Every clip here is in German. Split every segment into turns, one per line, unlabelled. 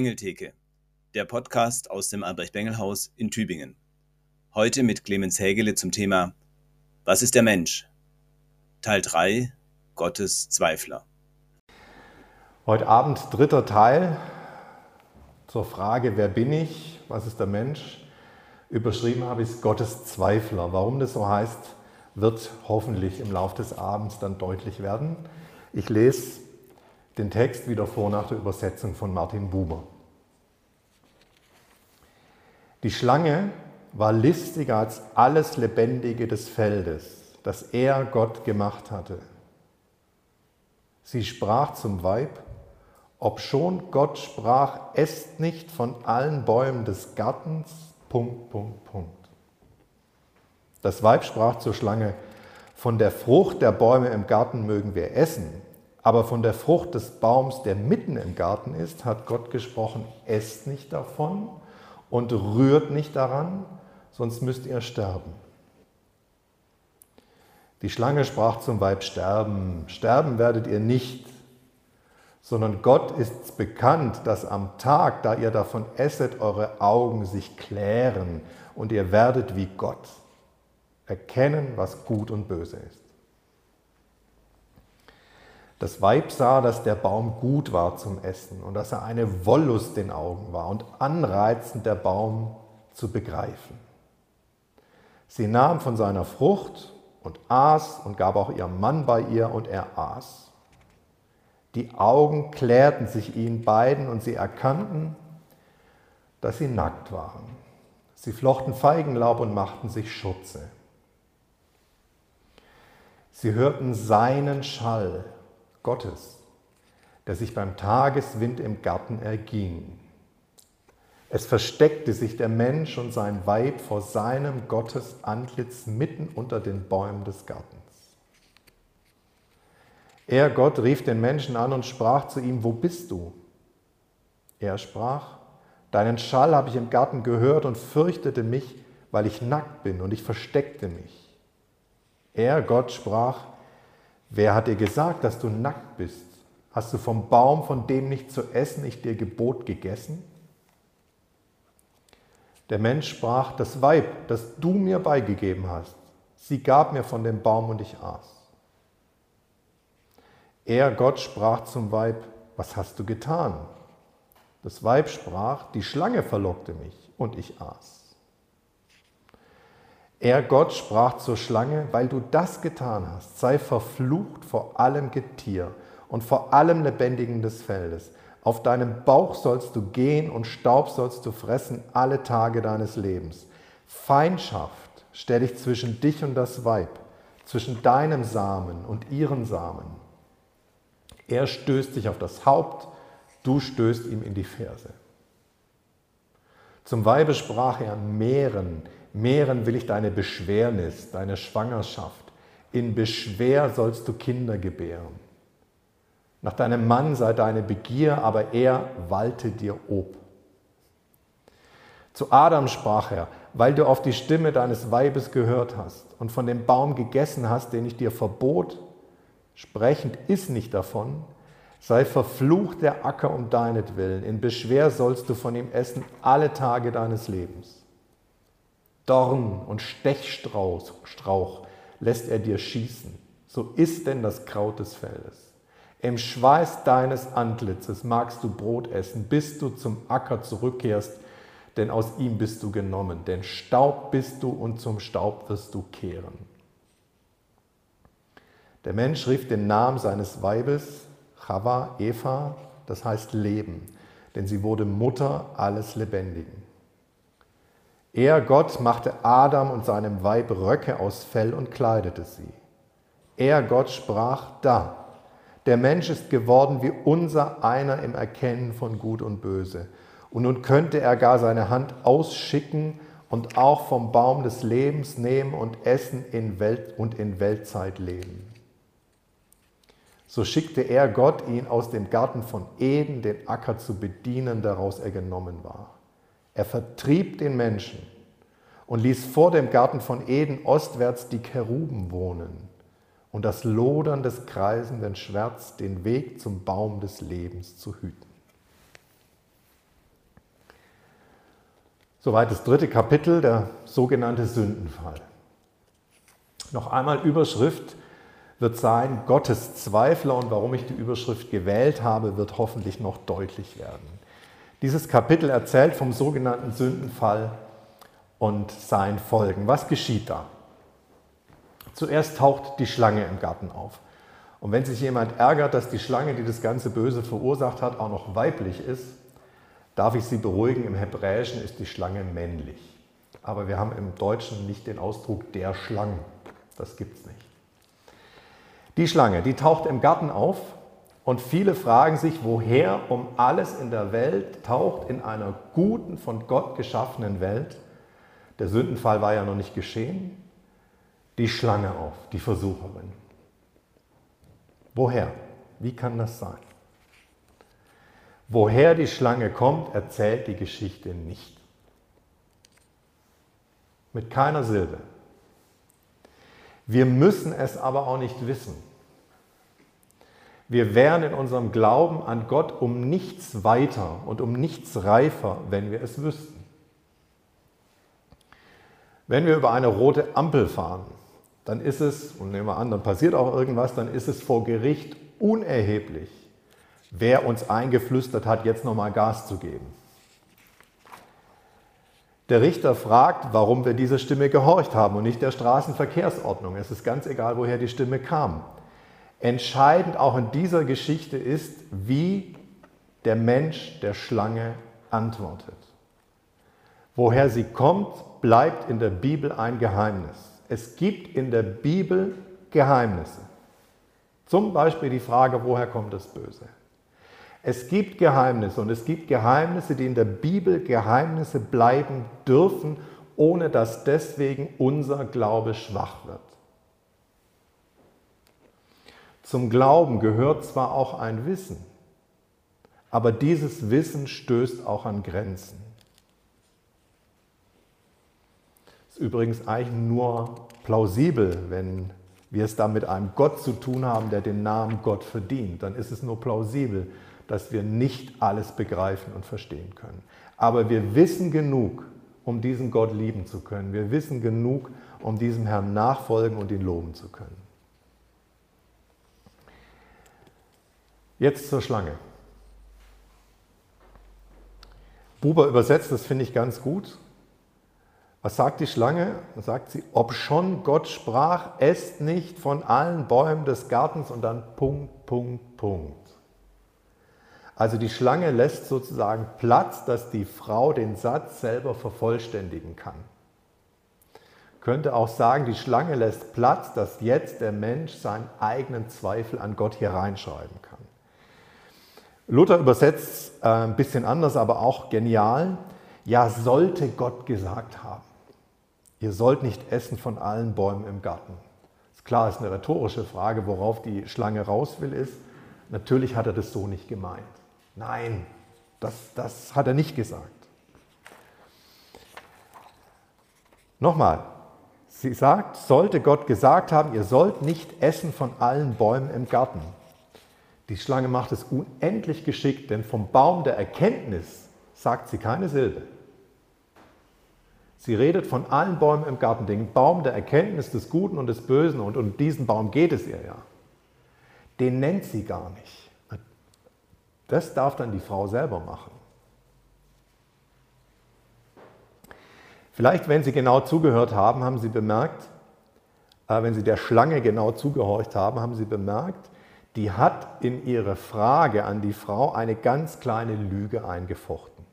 Bengeltheke, der Podcast aus dem Albrecht-Bengel-Haus in Tübingen. Heute mit Clemens Hägele zum Thema Was ist der Mensch? Teil 3 Gottes Zweifler.
Heute Abend dritter Teil zur Frage, wer bin ich? Was ist der Mensch? Überschrieben habe ich es Gottes Zweifler. Warum das so heißt, wird hoffentlich im Laufe des Abends dann deutlich werden. Ich lese den Text wieder vor nach der Übersetzung von Martin Buber. Die Schlange war listiger als alles Lebendige des Feldes, das er Gott gemacht hatte. Sie sprach zum Weib, obschon Gott sprach, esst nicht von allen Bäumen des Gartens, Punkt, Punkt, Punkt. Das Weib sprach zur Schlange, von der Frucht der Bäume im Garten mögen wir essen, aber von der Frucht des Baums, der mitten im Garten ist, hat Gott gesprochen, esst nicht davon und rührt nicht daran, sonst müsst ihr sterben. Die Schlange sprach zum Weib, sterben, sterben werdet ihr nicht, sondern Gott ist bekannt, dass am Tag, da ihr davon esset, eure Augen sich klären und ihr werdet wie Gott erkennen, was gut und böse ist. Das Weib sah, dass der Baum gut war zum Essen und dass er eine Wollust den Augen war und anreizend der Baum zu begreifen. Sie nahm von seiner Frucht und aß und gab auch ihrem Mann bei ihr und er aß. Die Augen klärten sich ihnen beiden und sie erkannten, dass sie nackt waren. Sie flochten Feigenlaub und machten sich Schutze. Sie hörten seinen Schall Gottes, der sich beim Tageswind im Garten erging. Es versteckte sich der Mensch und sein Weib vor seinem Gottesantlitz mitten unter den Bäumen des Gartens. Er, Gott, rief den Menschen an und sprach zu ihm, wo bist du? Er sprach, deinen Schall habe ich im Garten gehört und fürchtete mich, weil ich nackt bin und ich versteckte mich. Er, Gott, sprach, wer hat dir gesagt, dass du nackt bist? Hast du vom Baum, von dem nicht zu essen ich dir gebot, gegessen? Der Mensch sprach, das Weib, das du mir beigegeben hast, sie gab mir von dem Baum und ich aß. Er, Gott, sprach zum Weib, was hast du getan? Das Weib sprach, die Schlange verlockte mich und ich aß. Er, Gott, sprach zur Schlange, weil du das getan hast, sei verflucht vor allem Getier und vor allem Lebendigen des Feldes. Auf deinem Bauch sollst du gehen und Staub sollst du fressen alle Tage deines Lebens. Feindschaft stelle ich zwischen dich und das Weib, zwischen deinem Samen und ihren Samen. Er stößt dich auf das Haupt, du stößt ihm in die Ferse. Zum Weibe sprach er, Mehren, mehren will ich deine Beschwernis, deine Schwangerschaft. In Beschwer sollst du Kinder gebären. Nach deinem Mann sei deine Begier, aber er walte dir ob. Zu Adam sprach er, weil du auf die Stimme deines Weibes gehört hast und von dem Baum gegessen hast, den ich dir verbot, sprechend iss nicht davon, sei verflucht der Acker um deinetwillen, in Beschwer sollst du von ihm essen alle Tage deines Lebens. Dorn und Stechstrauch lässt er dir schießen. So ist denn das Kraut des Feldes. Im Schweiß deines Antlitzes magst du Brot essen, bis du zum Acker zurückkehrst, denn aus ihm bist du genommen. Denn Staub bist du und zum Staub wirst du kehren. Der Mensch rief den Namen seines Weibes Chava, Eva, das heißt Leben, denn sie wurde Mutter alles Lebendigen. Er, Gott, machte Adam und seinem Weib Röcke aus Fell und kleidete sie. Er, Gott, sprach, da, der Mensch ist geworden wie unser einer im Erkennen von Gut und Böse. Und nun könnte er gar seine Hand ausschicken und auch vom Baum des Lebens nehmen und essen in Welt und in Weltzeit leben. So schickte er Gott ihn aus dem Garten von Eden, den Acker zu bedienen, daraus er genommen war. Er vertrieb den Menschen und ließ vor dem Garten von Eden ostwärts die Keruben wohnen und das Lodern des kreisenden Schwerts den Weg zum Baum des Lebens zu hüten. Soweit das dritte Kapitel, der sogenannte Sündenfall. Noch einmal Überschrift wird sein, Gottes Zweifler und warum ich die Überschrift gewählt habe, wird hoffentlich noch deutlich werden. Dieses Kapitel erzählt vom sogenannten Sündenfall und seinen Folgen. Was geschieht da? Zuerst taucht die Schlange im Garten auf. Und wenn sich jemand ärgert, dass die Schlange, die das ganze Böse verursacht hat, auch noch weiblich ist, darf ich Sie beruhigen, im Hebräischen ist die Schlange männlich. Aber wir haben im Deutschen nicht den Ausdruck der Schlangen. Das gibt es nicht. Die Schlange, die taucht im Garten auf und viele fragen sich, woher um alles in der Welt taucht in einer guten, von Gott geschaffenen Welt, der Sündenfall war ja noch nicht geschehen, die Schlange auf, die Versucherin. Woher? Wie kann das sein? Woher die Schlange kommt, erzählt die Geschichte nicht. Mit keiner Silbe. Wir müssen es aber auch nicht wissen. Wir wären in unserem Glauben an Gott um nichts weiter und um nichts reifer, wenn wir es wüssten. Wenn wir über eine rote Ampel fahren, dann ist es, und nehmen wir an, dann passiert auch irgendwas, dann ist es vor Gericht unerheblich, wer uns eingeflüstert hat, jetzt nochmal Gas zu geben. Der Richter fragt, warum wir dieser Stimme gehorcht haben und nicht der Straßenverkehrsordnung. Es ist ganz egal, woher die Stimme kam. Entscheidend auch in dieser Geschichte ist, wie der Mensch der Schlange antwortet. Woher sie kommt, bleibt in der Bibel ein Geheimnis. Es gibt in der Bibel Geheimnisse. Zum Beispiel die Frage, woher kommt das Böse? Es gibt Geheimnisse und es gibt Geheimnisse, die in der Bibel Geheimnisse bleiben dürfen, ohne dass deswegen unser Glaube schwach wird. Zum Glauben gehört zwar auch ein Wissen, aber dieses Wissen stößt auch an Grenzen. Ist übrigens eigentlich nur plausibel, wenn wir es da mit einem Gott zu tun haben, der den Namen Gott verdient. Dann ist es nur plausibel, dass wir nicht alles begreifen und verstehen können. Aber wir wissen genug, um diesen Gott lieben zu können. Wir wissen genug, um diesem Herrn nachfolgen und ihn loben zu können. Jetzt zur Schlange. Buber übersetzt, das finde ich ganz gut. Was sagt die Schlange? Dann sagt sie, ob schon Gott sprach, esst nicht von allen Bäumen des Gartens und dann Punkt, Punkt, Punkt. Also die Schlange lässt sozusagen Platz, dass die Frau den Satz selber vervollständigen kann. Könnte auch sagen, die Schlange lässt Platz, dass jetzt der Mensch seinen eigenen Zweifel an Gott hier reinschreiben kann. Luther übersetzt äh, ein bisschen anders, aber auch genial. Ja, sollte Gott gesagt haben, ihr sollt nicht essen von allen Bäumen im Garten. Ist klar, ist eine rhetorische Frage, worauf die Schlange raus will, ist, natürlich hat er das so nicht gemeint. Nein, das, das hat er nicht gesagt. Nochmal, sie sagt, sollte Gott gesagt haben, ihr sollt nicht essen von allen Bäumen im Garten. Die Schlange macht es unendlich geschickt, denn vom Baum der Erkenntnis sagt sie keine Silbe. Sie redet von allen Bäumen im Garten, den Baum der Erkenntnis des Guten und des Bösen, und um diesen Baum geht es ihr ja. Den nennt sie gar nicht. Das darf dann die Frau selber machen. Vielleicht, wenn Sie genau zugehört haben, haben Sie bemerkt, äh, wenn Sie der Schlange genau zugehorcht haben, haben Sie bemerkt, die hat in ihre Frage an die Frau eine ganz kleine Lüge eingefochten.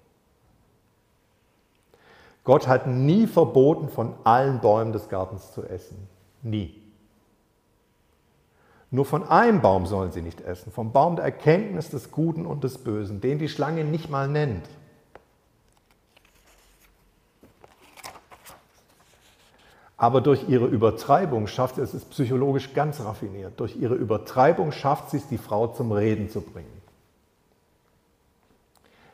Gott hat nie verboten, von allen Bäumen des Gartens zu essen. Nie. Nur von einem Baum sollen sie nicht essen, vom Baum der Erkenntnis des Guten und des Bösen, den die Schlange nicht mal nennt. Aber durch ihre Übertreibung schafft sie es, ist psychologisch ganz raffiniert, durch ihre Übertreibung schafft sie es, die Frau zum Reden zu bringen.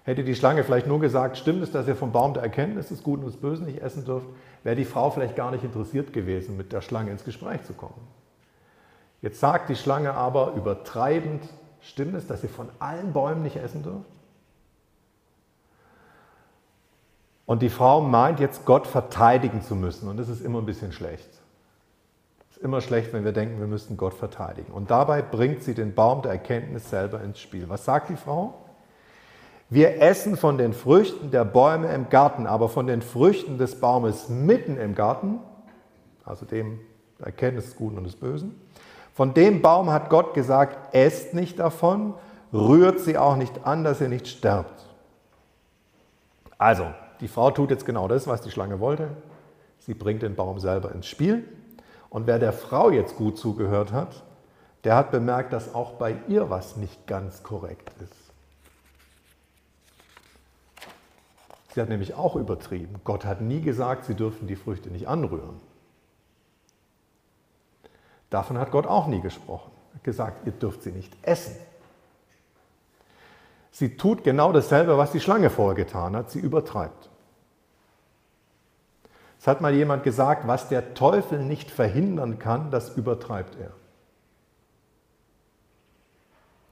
Hätte die Schlange vielleicht nur gesagt, stimmt es, dass ihr vom Baum der Erkenntnis des Guten und des Bösen nicht essen dürft, wäre die Frau vielleicht gar nicht interessiert gewesen, mit der Schlange ins Gespräch zu kommen. Jetzt sagt die Schlange aber übertreibend, stimmt es, dass ihr von allen Bäumen nicht essen dürft? Und die Frau meint jetzt, Gott verteidigen zu müssen. Und das ist immer ein bisschen schlecht. Es ist immer schlecht, wenn wir denken, wir müssten Gott verteidigen. Und dabei bringt sie den Baum der Erkenntnis selber ins Spiel. Was sagt die Frau? Wir essen von den Früchten der Bäume im Garten, aber von den Früchten des Baumes mitten im Garten, also dem Erkenntnis des Guten und des Bösen, von dem Baum hat Gott gesagt, esst nicht davon, rührt sie auch nicht an, dass ihr nicht sterbt. Also, die Frau tut jetzt genau das, was die Schlange wollte. Sie bringt den Baum selber ins Spiel. Und wer der Frau jetzt gut zugehört hat, der hat bemerkt, dass auch bei ihr was nicht ganz korrekt ist. Sie hat nämlich auch übertrieben. Gott hat nie gesagt, sie dürfen die Früchte nicht anrühren. Davon hat Gott auch nie gesprochen. Er hat gesagt, ihr dürft sie nicht essen. Sie tut genau dasselbe, was die Schlange vorher getan hat. Sie übertreibt. Es hat mal jemand gesagt, was der Teufel nicht verhindern kann, das übertreibt er.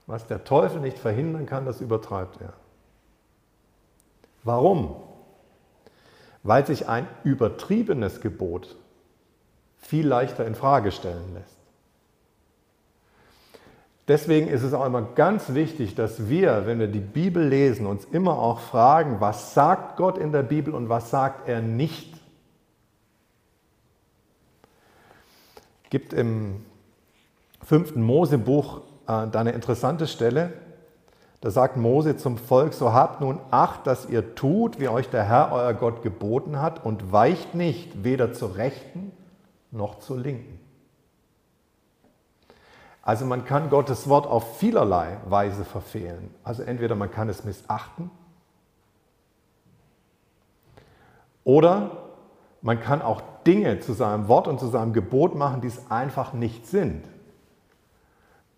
Was der Teufel nicht verhindern kann, das übertreibt er. Warum? Weil sich ein übertriebenes Gebot viel leichter in Frage stellen lässt. Deswegen ist es auch immer ganz wichtig, dass wir, wenn wir die Bibel lesen, uns immer auch fragen, was sagt Gott in der Bibel und was sagt er nicht. Es gibt im fünften Mosebuch äh, da eine interessante Stelle, da sagt Mose zum Volk, so habt nun Acht, dass ihr tut, wie euch der Herr, euer Gott, geboten hat und weicht nicht weder zur Rechten noch zur Linken. Also man kann Gottes Wort auf vielerlei Weise verfehlen. Also entweder man kann es missachten oder man kann auch Dinge zu seinem Wort und zu seinem Gebot machen, die es einfach nicht sind.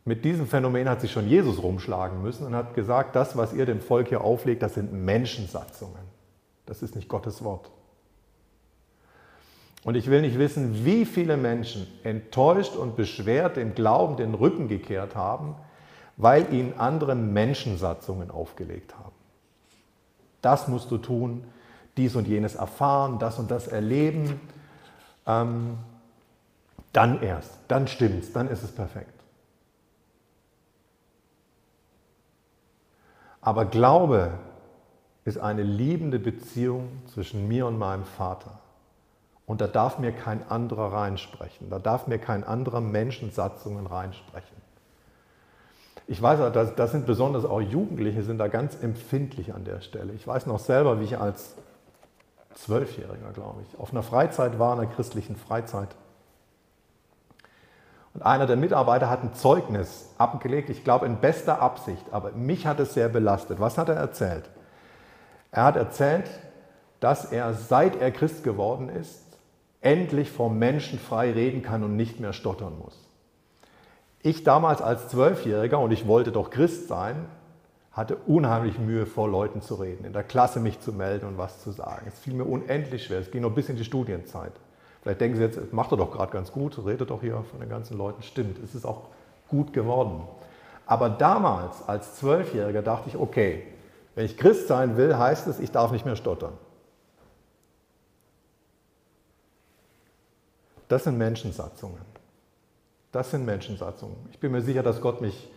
Mit diesem Phänomen hat sich schon Jesus rumschlagen müssen und hat gesagt, das, was ihr dem Volk hier auflegt, das sind Menschensatzungen. Das ist nicht Gottes Wort. Und ich will nicht wissen, wie viele Menschen enttäuscht und beschwert dem Glauben den Rücken gekehrt haben, weil ihnen andere Menschensatzungen aufgelegt haben. Das musst du tun, dies und jenes erfahren, das und das erleben. Ähm, dann erst, dann stimmt's, dann ist es perfekt. Aber Glaube ist eine liebende Beziehung zwischen mir und meinem Vater. Und da darf mir kein anderer reinsprechen. Da darf mir kein anderer Menschensatzungen reinsprechen. Ich weiß, das, das sind besonders auch Jugendliche, sind da ganz empfindlich an der Stelle. Ich weiß noch selber, wie ich als Zwölfjähriger, glaube ich, auf einer Freizeit war, einer christlichen Freizeit. Und einer der Mitarbeiter hat ein Zeugnis abgelegt, ich glaube in bester Absicht, aber mich hat es sehr belastet. Was hat er erzählt? Er hat erzählt, dass er, seit er Christ geworden ist, endlich vor Menschen frei reden kann und nicht mehr stottern muss. Ich damals als Zwölfjähriger, und ich wollte doch Christ sein, hatte unheimlich Mühe, vor Leuten zu reden, in der Klasse mich zu melden und was zu sagen. Es fiel mir unendlich schwer. Es ging noch bis in die Studienzeit. Vielleicht denken Sie jetzt, macht er doch gerade ganz gut, redet doch hier von den ganzen Leuten. Stimmt, es ist auch gut geworden. Aber damals, als Zwölfjähriger, dachte ich, okay, wenn ich Christ sein will, heißt es, ich darf nicht mehr stottern. Das sind Menschensatzungen. Das sind Menschensatzungen. Ich bin mir sicher, dass Gott mich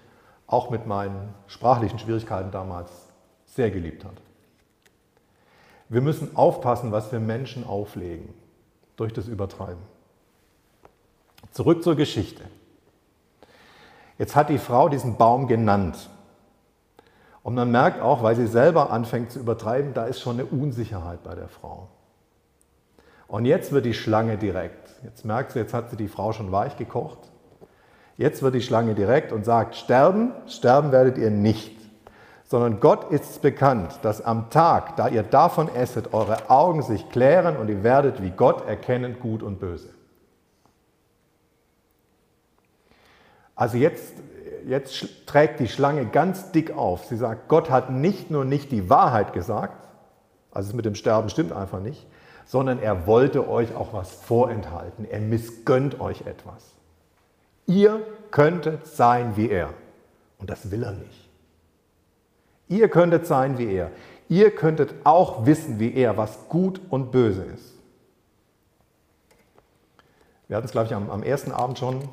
auch mit meinen sprachlichen Schwierigkeiten damals sehr geliebt hat. Wir müssen aufpassen, was wir Menschen auflegen durch das Übertreiben. Zurück zur Geschichte. Jetzt hat die Frau diesen Baum genannt. Und man merkt auch, weil sie selber anfängt zu übertreiben, da ist schon eine Unsicherheit bei der Frau. Und jetzt wird die Schlange direkt. Jetzt merkt sie, jetzt hat sie die Frau schon weich gekocht. Jetzt wird die Schlange direkt und sagt, sterben, sterben werdet ihr nicht sondern Gott ist bekannt, dass am Tag, da ihr davon esset, eure Augen sich klären und ihr werdet wie Gott erkennen, gut und böse. Also jetzt, jetzt trägt die Schlange ganz dick auf. Sie sagt, Gott hat nicht nur nicht die Wahrheit gesagt, also es mit dem Sterben stimmt einfach nicht, sondern er wollte euch auch was vorenthalten. Er missgönnt euch etwas. Ihr könntet sein wie er. Und das will er nicht. Ihr könntet sein wie er. ihr könntet auch wissen wie er, was gut und böse ist. Wir hatten es, glaube ich, am, am ersten Abend schon.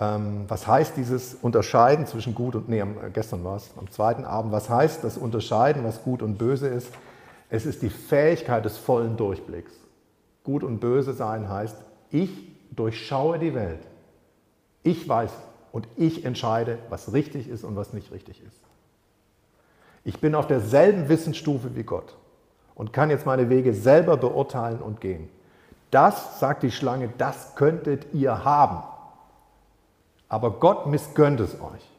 Ähm, was heißt dieses Unterscheiden zwischen gut und, nee, am, gestern war es, am zweiten Abend, was heißt das Unterscheiden, was gut und böse ist? Es ist die Fähigkeit des vollen Durchblicks. Gut und böse sein heißt, ich durchschaue die Welt. Ich weiß und ich entscheide, was richtig ist und was nicht richtig ist. Ich bin auf derselben Wissensstufe wie Gott und kann jetzt meine Wege selber beurteilen und gehen. Das, sagt die Schlange, das könntet ihr haben. Aber Gott missgönnt es euch.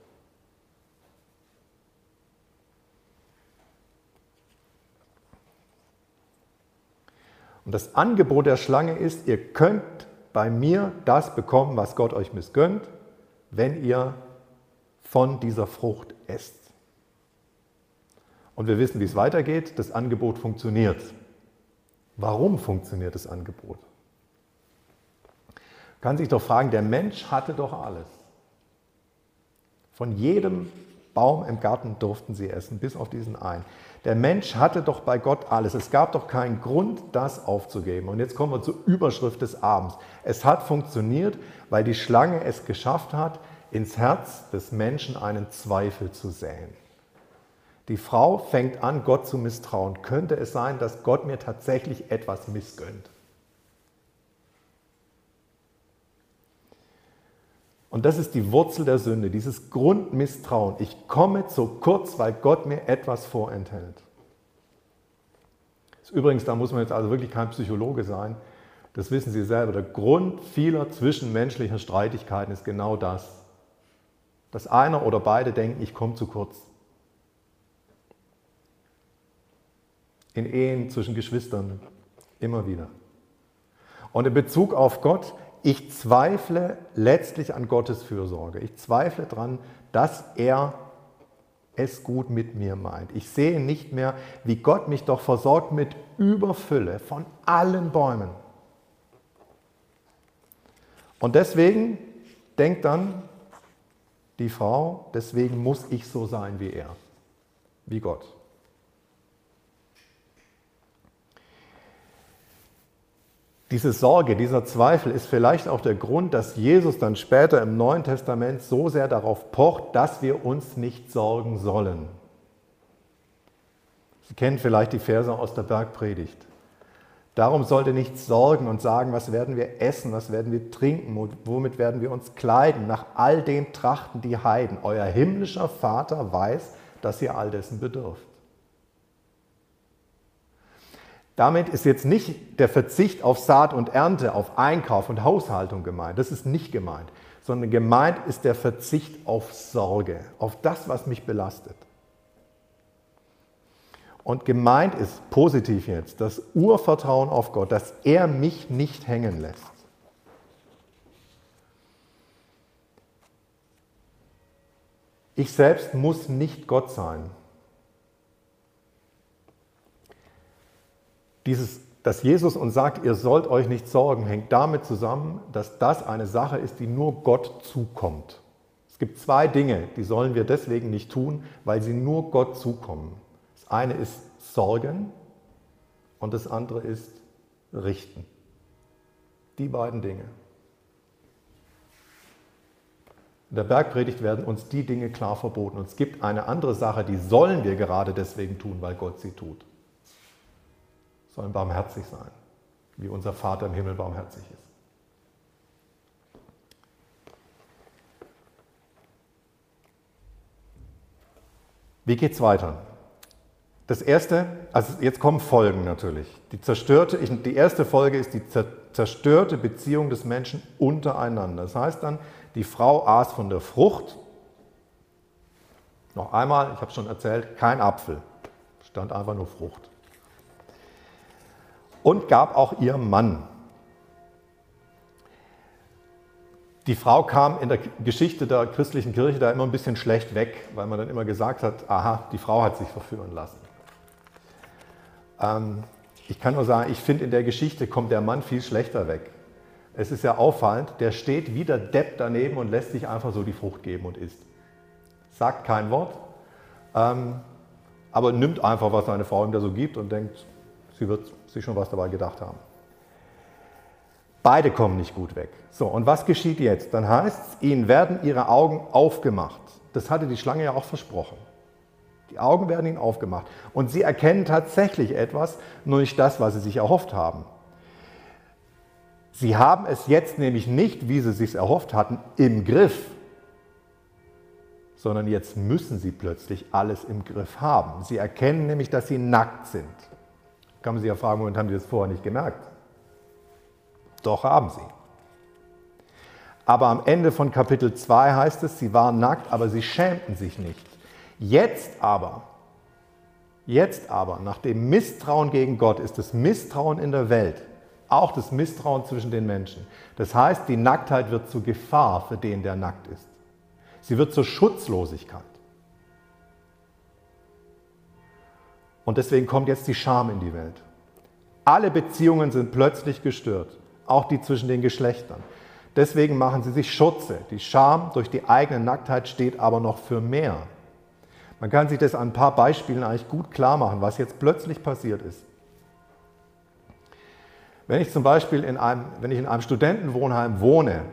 Und das Angebot der Schlange ist, ihr könnt bei mir das bekommen, was Gott euch missgönnt, wenn ihr von dieser Frucht esst. Und wir wissen, wie es weitergeht. Das Angebot funktioniert. Warum funktioniert das Angebot? Man kann sich doch fragen, der Mensch hatte doch alles. Von jedem Baum im Garten durften sie essen, bis auf diesen einen. Der Mensch hatte doch bei Gott alles. Es gab doch keinen Grund, das aufzugeben. Und jetzt kommen wir zur Überschrift des Abends. Es hat funktioniert, weil die Schlange es geschafft hat, ins Herz des Menschen einen Zweifel zu säen. Die Frau fängt an, Gott zu misstrauen. Könnte es sein, dass Gott mir tatsächlich etwas missgönnt? Und das ist die Wurzel der Sünde, dieses Grundmisstrauen. Ich komme zu kurz, weil Gott mir etwas vorenthält. Übrigens, da muss man jetzt also wirklich kein Psychologe sein. Das wissen Sie selber. Der Grund vieler zwischenmenschlicher Streitigkeiten ist genau das. Dass einer oder beide denken, ich komme zu kurz. In Ehen zwischen Geschwistern immer wieder. Und in Bezug auf Gott ich zweifle letztlich an Gottes Fürsorge. Ich zweifle daran, dass er es gut mit mir meint. Ich sehe nicht mehr, wie Gott mich doch versorgt mit Überfülle von allen Bäumen. Und deswegen denkt dann die Frau, deswegen muss ich so sein wie er, wie Gott. Diese Sorge, dieser Zweifel ist vielleicht auch der Grund, dass Jesus dann später im Neuen Testament so sehr darauf pocht, dass wir uns nicht sorgen sollen. Sie kennen vielleicht die Verse aus der Bergpredigt. Darum sollte nicht sorgen und sagen, was werden wir essen, was werden wir trinken, womit werden wir uns kleiden. Nach all dem trachten die Heiden. Euer himmlischer Vater weiß, dass ihr all dessen bedürft. Damit ist jetzt nicht der Verzicht auf Saat und Ernte, auf Einkauf und Haushaltung gemeint. Das ist nicht gemeint. Sondern gemeint ist der Verzicht auf Sorge, auf das, was mich belastet. Und gemeint ist positiv jetzt das Urvertrauen auf Gott, dass er mich nicht hängen lässt. Ich selbst muss nicht Gott sein. Dieses, dass Jesus uns sagt, ihr sollt euch nicht sorgen, hängt damit zusammen, dass das eine Sache ist, die nur Gott zukommt. Es gibt zwei Dinge, die sollen wir deswegen nicht tun, weil sie nur Gott zukommen. Das eine ist Sorgen und das andere ist Richten. Die beiden Dinge. In der Bergpredigt werden uns die Dinge klar verboten. Und es gibt eine andere Sache, die sollen wir gerade deswegen tun, weil Gott sie tut sollen barmherzig sein, wie unser Vater im Himmel barmherzig ist. Wie geht es weiter? Das erste, also jetzt kommen Folgen natürlich. Die zerstörte, die erste Folge ist die zerstörte Beziehung des Menschen untereinander. Das heißt dann, die Frau aß von der Frucht. Noch einmal, ich habe es schon erzählt, kein Apfel, stand einfach nur Frucht und gab auch ihrem Mann. Die Frau kam in der Geschichte der christlichen Kirche da immer ein bisschen schlecht weg, weil man dann immer gesagt hat, aha, die Frau hat sich verführen lassen. Ähm, ich kann nur sagen, ich finde, in der Geschichte kommt der Mann viel schlechter weg. Es ist ja auffallend, der steht wie der Depp daneben und lässt sich einfach so die Frucht geben und isst. Sagt kein Wort. Ähm, aber nimmt einfach, was seine Frau ihm da so gibt und denkt, sie wird sich schon was dabei gedacht haben. Beide kommen nicht gut weg. So, und was geschieht jetzt? Dann heißt es, ihnen werden ihre Augen aufgemacht. Das hatte die Schlange ja auch versprochen. Die Augen werden ihnen aufgemacht. Und sie erkennen tatsächlich etwas, nur nicht das, was sie sich erhofft haben. Sie haben es jetzt nämlich nicht, wie sie es sich erhofft hatten, im Griff, sondern jetzt müssen sie plötzlich alles im Griff haben. Sie erkennen nämlich, dass sie nackt sind. Kann man sich ja fragen, Moment, haben sie das vorher nicht gemerkt? Doch haben sie. Aber am Ende von Kapitel 2 heißt es, sie waren nackt, aber sie schämten sich nicht. Jetzt aber, jetzt aber, nach dem Misstrauen gegen Gott ist das Misstrauen in der Welt, auch das Misstrauen zwischen den Menschen. Das heißt, die Nacktheit wird zur Gefahr für den, der nackt ist. Sie wird zur Schutzlosigkeit. Und deswegen kommt jetzt die Scham in die Welt. Alle Beziehungen sind plötzlich gestört, auch die zwischen den Geschlechtern. Deswegen machen sie sich Schutze. Die Scham durch die eigene Nacktheit steht aber noch für mehr. Man kann sich das an ein paar Beispielen eigentlich gut klar machen, was jetzt plötzlich passiert ist. Wenn ich zum Beispiel in einem, wenn ich in einem Studentenwohnheim wohne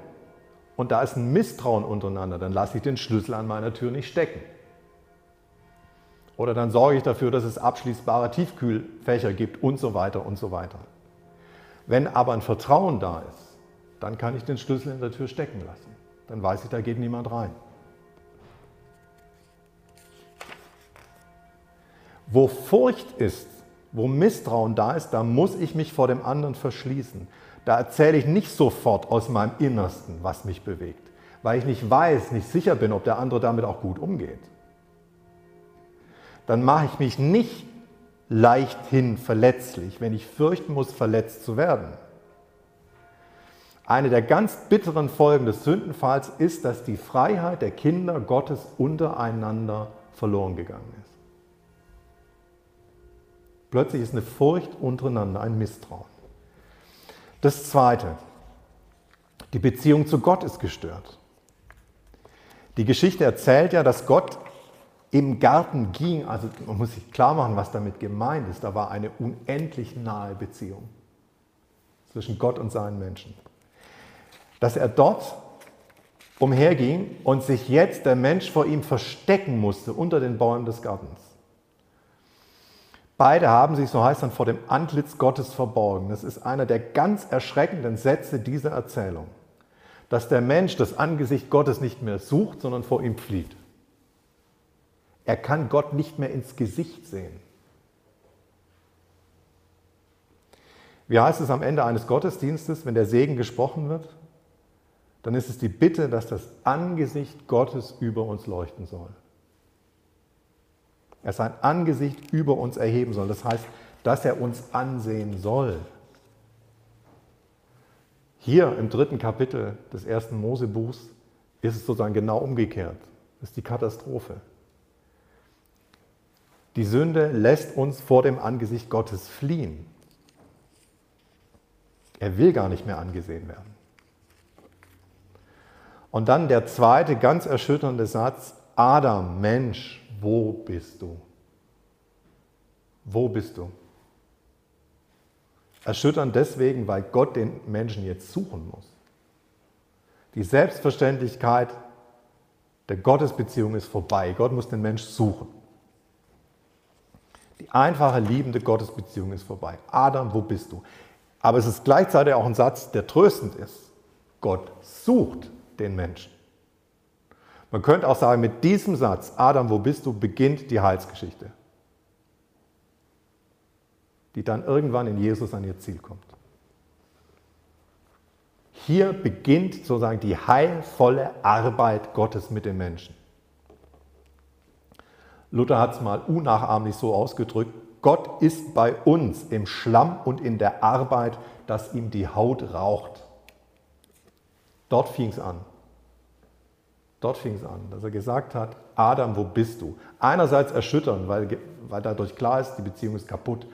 und da ist ein Misstrauen untereinander, dann lasse ich den Schlüssel an meiner Tür nicht stecken. Oder dann sorge ich dafür, dass es abschließbare Tiefkühlfächer gibt und so weiter und so weiter. Wenn aber ein Vertrauen da ist, dann kann ich den Schlüssel in der Tür stecken lassen. Dann weiß ich, da geht niemand rein. Wo Furcht ist, wo Misstrauen da ist, da muss ich mich vor dem anderen verschließen. Da erzähle ich nicht sofort aus meinem Innersten, was mich bewegt, weil ich nicht weiß, nicht sicher bin, ob der andere damit auch gut umgeht. Dann mache ich mich nicht leichthin verletzlich, wenn ich fürchten muss, verletzt zu werden. Eine der ganz bitteren Folgen des Sündenfalls ist, dass die Freiheit der Kinder Gottes untereinander verloren gegangen ist. Plötzlich ist eine Furcht untereinander, ein Misstrauen. Das Zweite, die Beziehung zu Gott ist gestört. Die Geschichte erzählt ja, dass Gott im Garten ging, also man muss sich klar machen, was damit gemeint ist, da war eine unendlich nahe Beziehung zwischen Gott und seinen Menschen dass er dort umherging und sich jetzt der Mensch vor ihm verstecken musste unter den Bäumen des Gartens. Beide haben sich, so heißt dann, vor dem Antlitz Gottes verborgen. Das ist einer der ganz erschreckenden Sätze dieser Erzählung, dass der Mensch das Angesicht Gottes nicht mehr sucht, sondern vor ihm flieht. Er kann Gott nicht mehr ins Gesicht sehen. Wie heißt es am Ende eines Gottesdienstes, wenn der Segen gesprochen wird? dann ist es die Bitte, dass das Angesicht Gottes über uns leuchten soll. Er sein Angesicht über uns erheben soll. Das heißt, dass er uns ansehen soll. Hier im dritten Kapitel des ersten Mosebuchs ist es sozusagen genau umgekehrt. Das ist die Katastrophe. Die Sünde lässt uns vor dem Angesicht Gottes fliehen. Er will gar nicht mehr angesehen werden. Und dann der zweite ganz erschütternde Satz, Adam, Mensch, wo bist du? Wo bist du? Erschütternd deswegen, weil Gott den Menschen jetzt suchen muss. Die Selbstverständlichkeit der Gottesbeziehung ist vorbei. Gott muss den Mensch suchen. Einfache, liebende Gottesbeziehung ist vorbei. Adam, wo bist du? Aber es ist gleichzeitig auch ein Satz, der tröstend ist. Gott sucht den Menschen. Man könnte auch sagen, mit diesem Satz, Adam, wo bist du, beginnt die Heilsgeschichte, die dann irgendwann in Jesus an ihr Ziel kommt. Hier beginnt sozusagen die heilvolle Arbeit Gottes mit den Menschen. Luther hat es mal unnachahmlich so ausgedrückt, Gott ist bei uns im Schlamm und in der Arbeit, dass ihm die Haut raucht. Dort fing es an. Dort fing es an, dass er gesagt hat, Adam, wo bist du? Einerseits erschütternd, weil, weil dadurch klar ist, die Beziehung ist kaputt.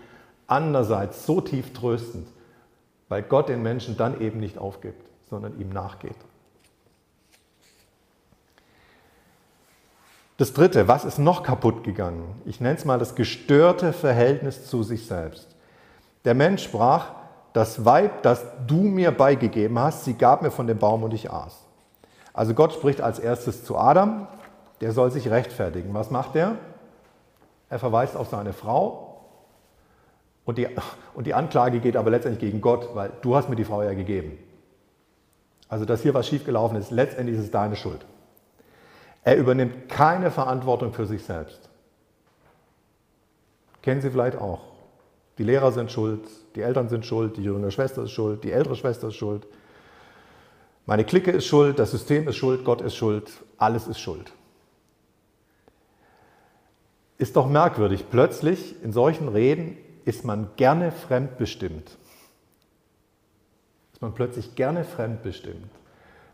Andererseits so tief tröstend, weil Gott den Menschen dann eben nicht aufgibt, sondern ihm nachgeht. Das Dritte, was ist noch kaputt gegangen? Ich nenne es mal das gestörte Verhältnis zu sich selbst. Der Mensch sprach, das Weib, das du mir beigegeben hast, sie gab mir von dem Baum und ich aß. Also Gott spricht als erstes zu Adam, der soll sich rechtfertigen. Was macht er? Er verweist auf seine Frau und die, und die Anklage geht aber letztendlich gegen Gott, weil du hast mir die Frau ja gegeben. Also dass hier was schiefgelaufen ist, letztendlich ist es deine Schuld. Er übernimmt keine Verantwortung für sich selbst. Kennen Sie vielleicht auch. Die Lehrer sind schuld, die Eltern sind schuld, die jüngere Schwester ist schuld, die ältere Schwester ist schuld. Meine Clique ist schuld, das System ist schuld, Gott ist schuld, alles ist schuld. Ist doch merkwürdig, plötzlich in solchen Reden ist man gerne fremdbestimmt. Ist man plötzlich gerne fremdbestimmt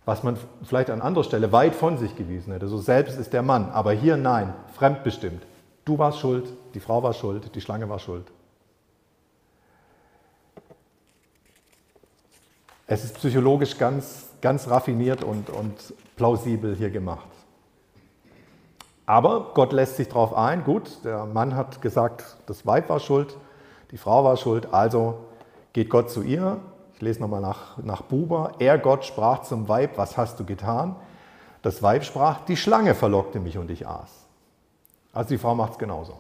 was man vielleicht an anderer Stelle weit von sich gewiesen hätte. So selbst ist der Mann, aber hier nein, fremdbestimmt. Du warst schuld, die Frau war schuld, die Schlange war schuld. Es ist psychologisch ganz, ganz raffiniert und, und plausibel hier gemacht. Aber Gott lässt sich darauf ein, gut, der Mann hat gesagt, das Weib war schuld, die Frau war schuld, also geht Gott zu ihr, lese nochmal nach, nach Buber. Er, Gott, sprach zum Weib, was hast du getan? Das Weib sprach, die Schlange verlockte mich und ich aß. Also die Frau macht es genauso.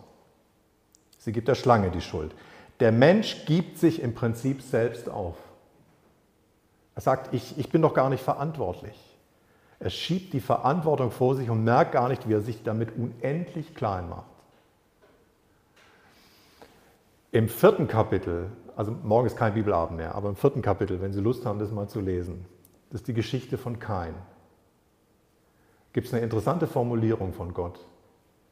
Sie gibt der Schlange die Schuld. Der Mensch gibt sich im Prinzip selbst auf. Er sagt, ich, ich bin doch gar nicht verantwortlich. Er schiebt die Verantwortung vor sich und merkt gar nicht, wie er sich damit unendlich klein macht. Im vierten Kapitel also morgen ist kein Bibelabend mehr, aber im vierten Kapitel, wenn Sie Lust haben, das mal zu lesen, das ist die Geschichte von Kain. Gibt es eine interessante Formulierung von Gott.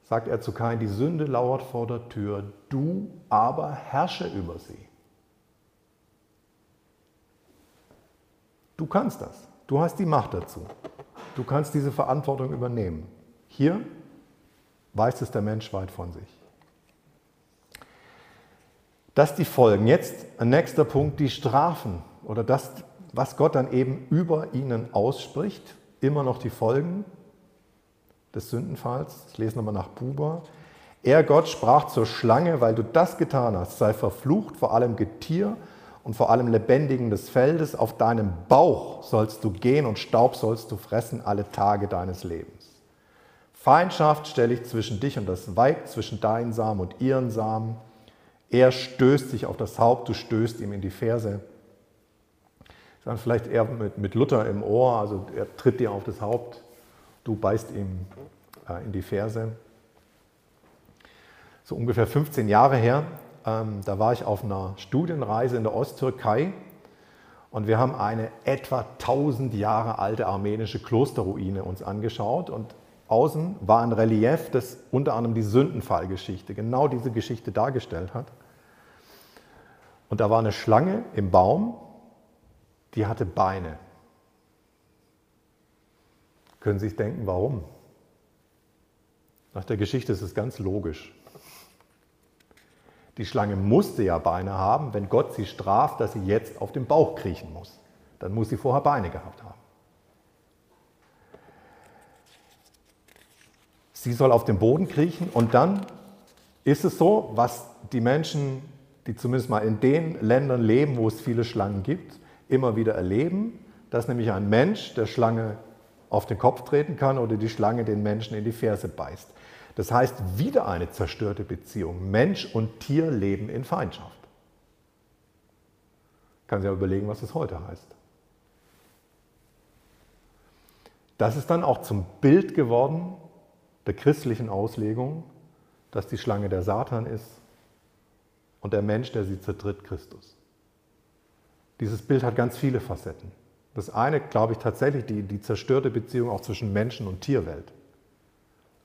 Sagt er zu Kain, die Sünde lauert vor der Tür, du aber herrsche über sie. Du kannst das. Du hast die Macht dazu. Du kannst diese Verantwortung übernehmen. Hier weiß es der Mensch weit von sich. Das die Folgen. Jetzt ein nächster Punkt, die Strafen oder das, was Gott dann eben über ihnen ausspricht. Immer noch die Folgen des Sündenfalls. Ich lese nochmal nach Buber. Er, Gott, sprach zur Schlange, weil du das getan hast, sei verflucht vor allem Getier und vor allem Lebendigen des Feldes. Auf deinem Bauch sollst du gehen und Staub sollst du fressen alle Tage deines Lebens. Feindschaft stelle ich zwischen dich und das Weib, zwischen deinen Samen und ihren Samen. Er stößt sich auf das Haupt, du stößt ihm in die Ferse. Dann vielleicht eher mit, mit Luther im Ohr, also er tritt dir auf das Haupt, du beißt ihm äh, in die Ferse. So ungefähr 15 Jahre her, ähm, da war ich auf einer Studienreise in der Osttürkei und wir haben eine etwa 1000 Jahre alte armenische Klosterruine uns angeschaut und außen war ein Relief, das unter anderem die Sündenfallgeschichte, genau diese Geschichte dargestellt hat. Und da war eine Schlange im Baum, die hatte Beine. Können Sie sich denken, warum? Nach der Geschichte ist es ganz logisch. Die Schlange musste ja Beine haben, wenn Gott sie straft, dass sie jetzt auf dem Bauch kriechen muss. Dann muss sie vorher Beine gehabt haben. Sie soll auf dem Boden kriechen und dann ist es so, was die Menschen die zumindest mal in den Ländern leben, wo es viele Schlangen gibt, immer wieder erleben, dass nämlich ein Mensch der Schlange auf den Kopf treten kann oder die Schlange den Menschen in die Ferse beißt. Das heißt, wieder eine zerstörte Beziehung. Mensch und Tier leben in Feindschaft. Kann sich ja überlegen, was es heute heißt. Das ist dann auch zum Bild geworden der christlichen Auslegung, dass die Schlange der Satan ist und der Mensch, der sie zertritt, Christus. Dieses Bild hat ganz viele Facetten. Das eine, glaube ich, tatsächlich die, die zerstörte Beziehung auch zwischen Menschen und Tierwelt.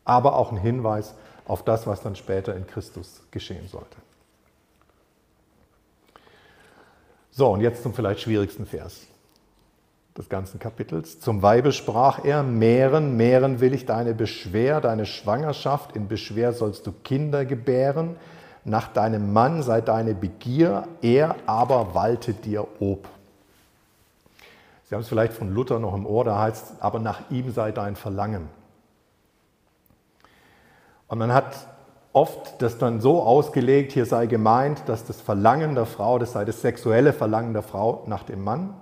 Aber auch ein Hinweis auf das, was dann später in Christus geschehen sollte. So, und jetzt zum vielleicht schwierigsten Vers des ganzen Kapitels. Zum Weibe sprach er, mehren, mehren will ich deine Beschwer, deine Schwangerschaft, in Beschwer sollst du Kinder gebären, nach deinem Mann sei deine Begier, er aber walte dir ob. Sie haben es vielleicht von Luther noch im Ohr, da heißt es, aber nach ihm sei dein Verlangen. Und man hat oft das dann so ausgelegt, hier sei gemeint, dass das Verlangen der Frau, das sei das sexuelle Verlangen der Frau nach dem Mann,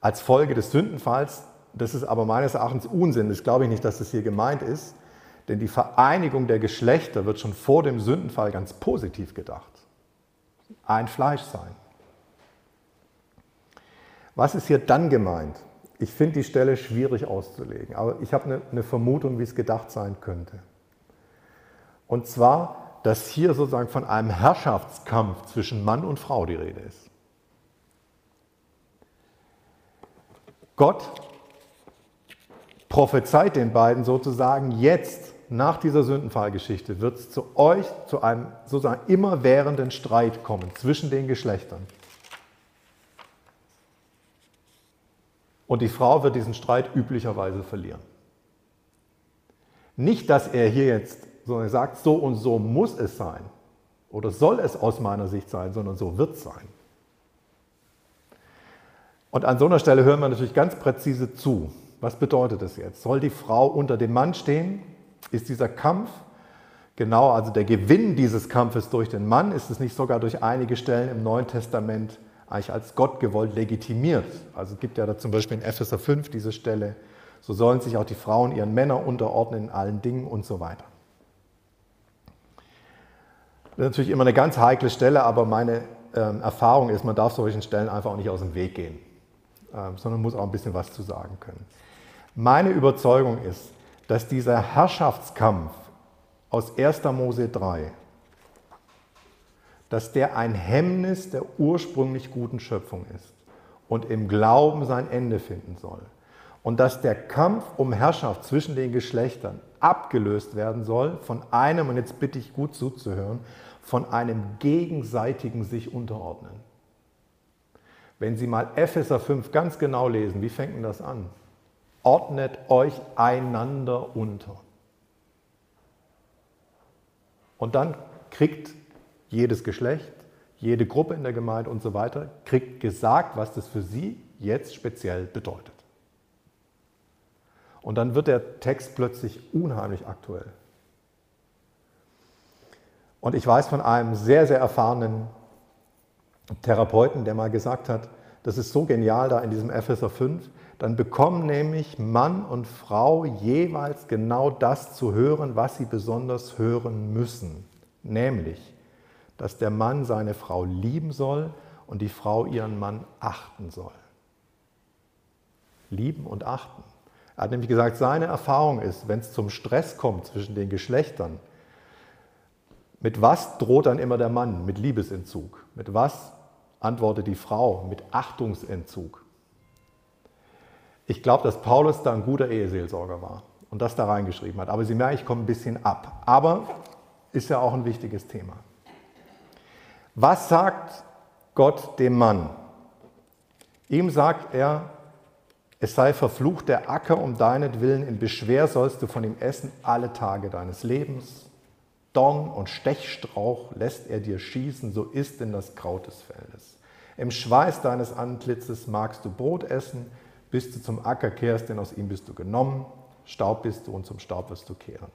als Folge des Sündenfalls. Das ist aber meines Erachtens Unsinn. Das glaube ich nicht, dass das hier gemeint ist. Denn die Vereinigung der Geschlechter wird schon vor dem Sündenfall ganz positiv gedacht. Ein Fleisch sein. Was ist hier dann gemeint? Ich finde die Stelle schwierig auszulegen, aber ich habe eine, eine Vermutung, wie es gedacht sein könnte. Und zwar, dass hier sozusagen von einem Herrschaftskampf zwischen Mann und Frau die Rede ist. Gott prophezeit den beiden sozusagen, jetzt nach dieser Sündenfallgeschichte wird es zu euch zu einem sozusagen immerwährenden Streit kommen zwischen den Geschlechtern. Und die Frau wird diesen Streit üblicherweise verlieren. Nicht, dass er hier jetzt so sagt, so und so muss es sein oder soll es aus meiner Sicht sein, sondern so wird es sein. Und an so einer Stelle hören wir natürlich ganz präzise zu. Was bedeutet das jetzt? Soll die Frau unter dem Mann stehen? Ist dieser Kampf, genau, also der Gewinn dieses Kampfes durch den Mann, ist es nicht sogar durch einige Stellen im Neuen Testament eigentlich als Gott gewollt legitimiert? Also es gibt ja da zum Beispiel in Epheser 5 diese Stelle, so sollen sich auch die Frauen ihren Männern unterordnen in allen Dingen und so weiter. Das ist natürlich immer eine ganz heikle Stelle, aber meine ähm, Erfahrung ist, man darf solchen Stellen einfach auch nicht aus dem Weg gehen, ähm, sondern muss auch ein bisschen was zu sagen können. Meine Überzeugung ist, dass dieser Herrschaftskampf aus 1. Mose 3, dass der ein Hemmnis der ursprünglich guten Schöpfung ist und im Glauben sein Ende finden soll. Und dass der Kampf um Herrschaft zwischen den Geschlechtern abgelöst werden soll von einem, und jetzt bitte ich gut zuzuhören, von einem gegenseitigen sich unterordnen. Wenn Sie mal Epheser 5 ganz genau lesen, wie fängt denn das an? Ordnet euch einander unter. Und dann kriegt jedes Geschlecht, jede Gruppe in der Gemeinde und so weiter, kriegt gesagt, was das für sie jetzt speziell bedeutet. Und dann wird der Text plötzlich unheimlich aktuell. Und ich weiß von einem sehr, sehr erfahrenen Therapeuten, der mal gesagt hat, das ist so genial da in diesem Epheser 5, dann bekommen nämlich Mann und Frau jeweils genau das zu hören, was sie besonders hören müssen, nämlich, dass der Mann seine Frau lieben soll und die Frau ihren Mann achten soll. Lieben und achten. Er hat nämlich gesagt, seine Erfahrung ist, wenn es zum Stress kommt zwischen den Geschlechtern, mit was droht dann immer der Mann? Mit Liebesentzug. Mit was antwortet die Frau? Mit Achtungsentzug. Ich glaube, dass Paulus da ein guter Eheseelsorger war und das da reingeschrieben hat. Aber Sie merken, ich komme ein bisschen ab. Aber ist ja auch ein wichtiges Thema. Was sagt Gott dem Mann? Ihm sagt er, es sei verflucht der Acker um deinetwillen, in Beschwer sollst du von ihm essen alle Tage deines Lebens. Dorn und Stechstrauch lässt er dir schießen, so isst in das Kraut des Feldes. Im Schweiß deines Antlitzes magst du Brot essen, bis du zum Acker kehrst, denn aus ihm bist du genommen, Staub bist du und zum Staub wirst du kehren.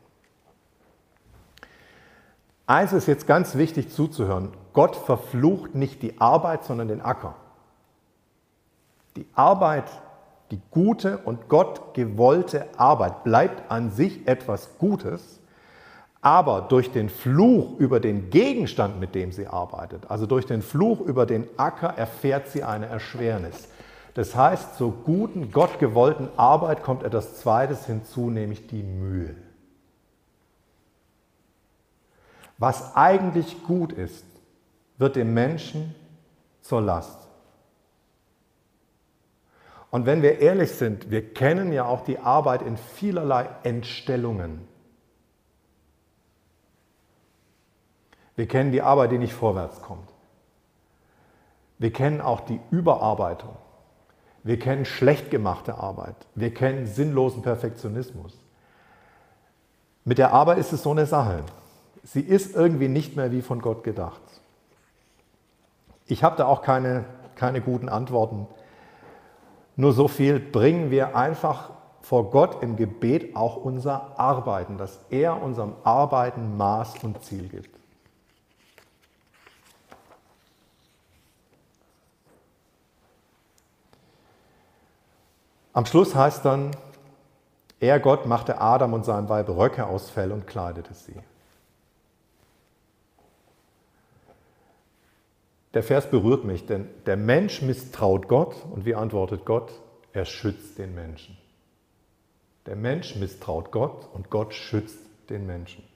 Eins ist jetzt ganz wichtig zuzuhören. Gott verflucht nicht die Arbeit, sondern den Acker. Die Arbeit, die gute und Gott gewollte Arbeit bleibt an sich etwas Gutes, aber durch den Fluch über den Gegenstand, mit dem sie arbeitet, also durch den Fluch über den Acker, erfährt sie eine Erschwernis. Das heißt, zur guten, gottgewollten Arbeit kommt etwas Zweites hinzu, nämlich die Mühe. Was eigentlich gut ist, wird dem Menschen zur Last. Und wenn wir ehrlich sind, wir kennen ja auch die Arbeit in vielerlei Entstellungen. Wir kennen die Arbeit, die nicht vorwärts kommt. Wir kennen auch die Überarbeitung. Wir kennen schlecht gemachte Arbeit. Wir kennen sinnlosen Perfektionismus. Mit der Arbeit ist es so eine Sache. Sie ist irgendwie nicht mehr wie von Gott gedacht. Ich habe da auch keine, keine guten Antworten. Nur so viel bringen wir einfach vor Gott im Gebet auch unser Arbeiten, dass er unserem Arbeiten Maß und Ziel gibt. Am Schluss heißt dann, er Gott machte Adam und sein Weib Röcke aus Fell und kleidete sie. Der Vers berührt mich, denn der Mensch misstraut Gott und wie antwortet Gott? Er schützt den Menschen. Der Mensch misstraut Gott und Gott schützt den Menschen.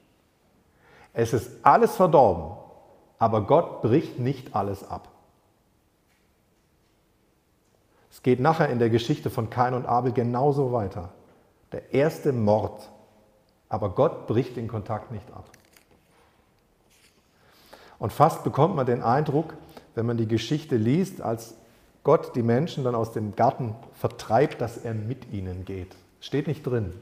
Es ist alles verdorben, aber Gott bricht nicht alles ab. Es geht nachher in der Geschichte von Kain und Abel genauso weiter. Der erste Mord, aber Gott bricht den Kontakt nicht ab. Und fast bekommt man den Eindruck, wenn man die Geschichte liest, als Gott die Menschen dann aus dem Garten vertreibt, dass er mit ihnen geht. Steht nicht drin.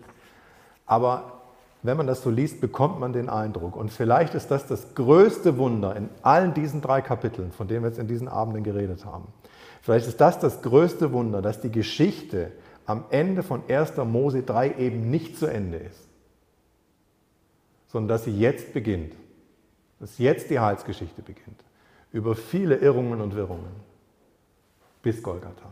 Aber wenn man das so liest, bekommt man den Eindruck. Und vielleicht ist das das größte Wunder in allen diesen drei Kapiteln, von denen wir jetzt in diesen Abenden geredet haben. Vielleicht ist das das größte Wunder, dass die Geschichte am Ende von 1. Mose 3 eben nicht zu Ende ist, sondern dass sie jetzt beginnt dass jetzt die Heilsgeschichte beginnt. Über viele Irrungen und Wirrungen bis Golgatha.